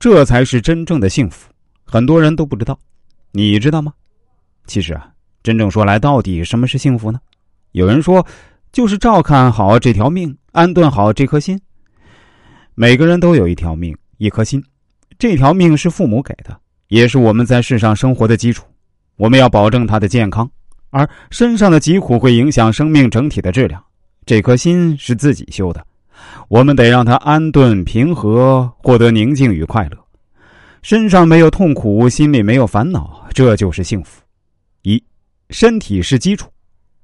这才是真正的幸福。很多人都不知道，你知道吗？其实啊，真正说来，到底什么是幸福呢？有人说，就是照看好这条命，安顿好这颗心。每个人都有一条命，一颗心，这条命是父母给的，也是我们在世上生活的基础。我们要保证他的健康，而身上的疾苦会影响生命整体的质量。这颗心是自己修的，我们得让他安顿平和，获得宁静与快乐。身上没有痛苦，心里没有烦恼，这就是幸福。一，身体是基础。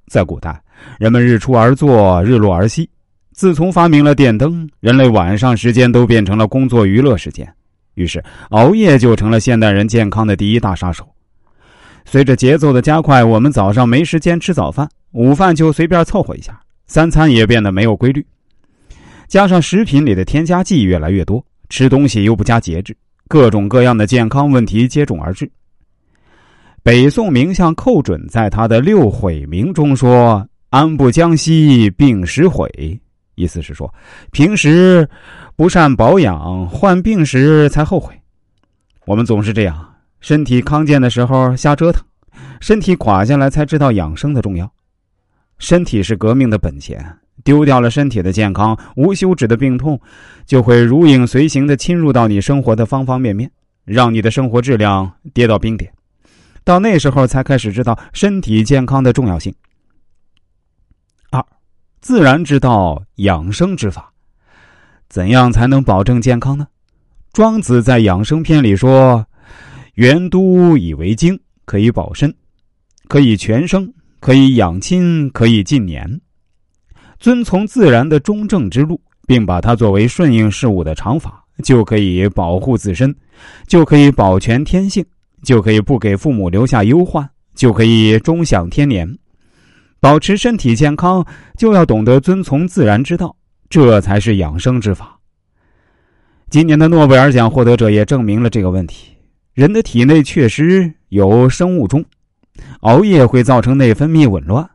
在古代，人们日出而作，日落而息。自从发明了电灯，人类晚上时间都变成了工作娱乐时间，于是熬夜就成了现代人健康的第一大杀手。随着节奏的加快，我们早上没时间吃早饭，午饭就随便凑合一下，三餐也变得没有规律。加上食品里的添加剂越来越多，吃东西又不加节制。各种各样的健康问题接踵而至。北宋名相寇准在他的《六悔铭》中说：“安不将息，病时悔。”意思是说，平时不善保养，患病时才后悔。我们总是这样，身体康健的时候瞎折腾，身体垮下来才知道养生的重要。身体是革命的本钱。丢掉了身体的健康，无休止的病痛就会如影随形的侵入到你生活的方方面面，让你的生活质量跌到冰点。到那时候才开始知道身体健康的重要性。二，自然之道养生之法，怎样才能保证健康呢？庄子在养生篇里说：“元都以为精，可以保身，可以全生，可以养亲，可以尽年。”遵从自然的中正之路，并把它作为顺应事物的常法，就可以保护自身，就可以保全天性，就可以不给父母留下忧患，就可以终享天年。保持身体健康，就要懂得遵从自然之道，这才是养生之法。今年的诺贝尔奖获得者也证明了这个问题：人的体内确实有生物钟，熬夜会造成内分泌紊乱。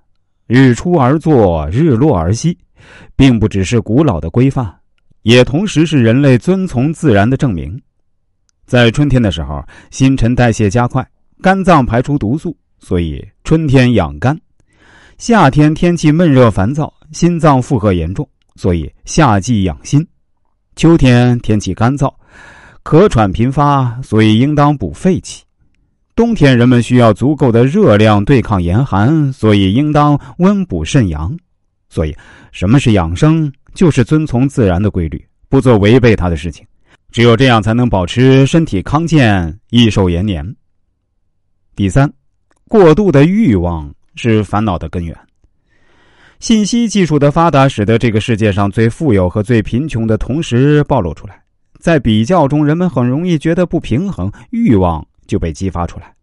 日出而作，日落而息，并不只是古老的规范，也同时是人类遵从自然的证明。在春天的时候，新陈代谢加快，肝脏排出毒素，所以春天养肝；夏天天气闷热烦躁，心脏负荷严重，所以夏季养心；秋天天气干燥，咳喘频发，所以应当补肺气。冬天人们需要足够的热量对抗严寒，所以应当温补肾阳。所以，什么是养生？就是遵从自然的规律，不做违背它的事情。只有这样，才能保持身体康健，益寿延年。第三，过度的欲望是烦恼的根源。信息技术的发达，使得这个世界上最富有和最贫穷的同时暴露出来，在比较中，人们很容易觉得不平衡，欲望。就被激发出来，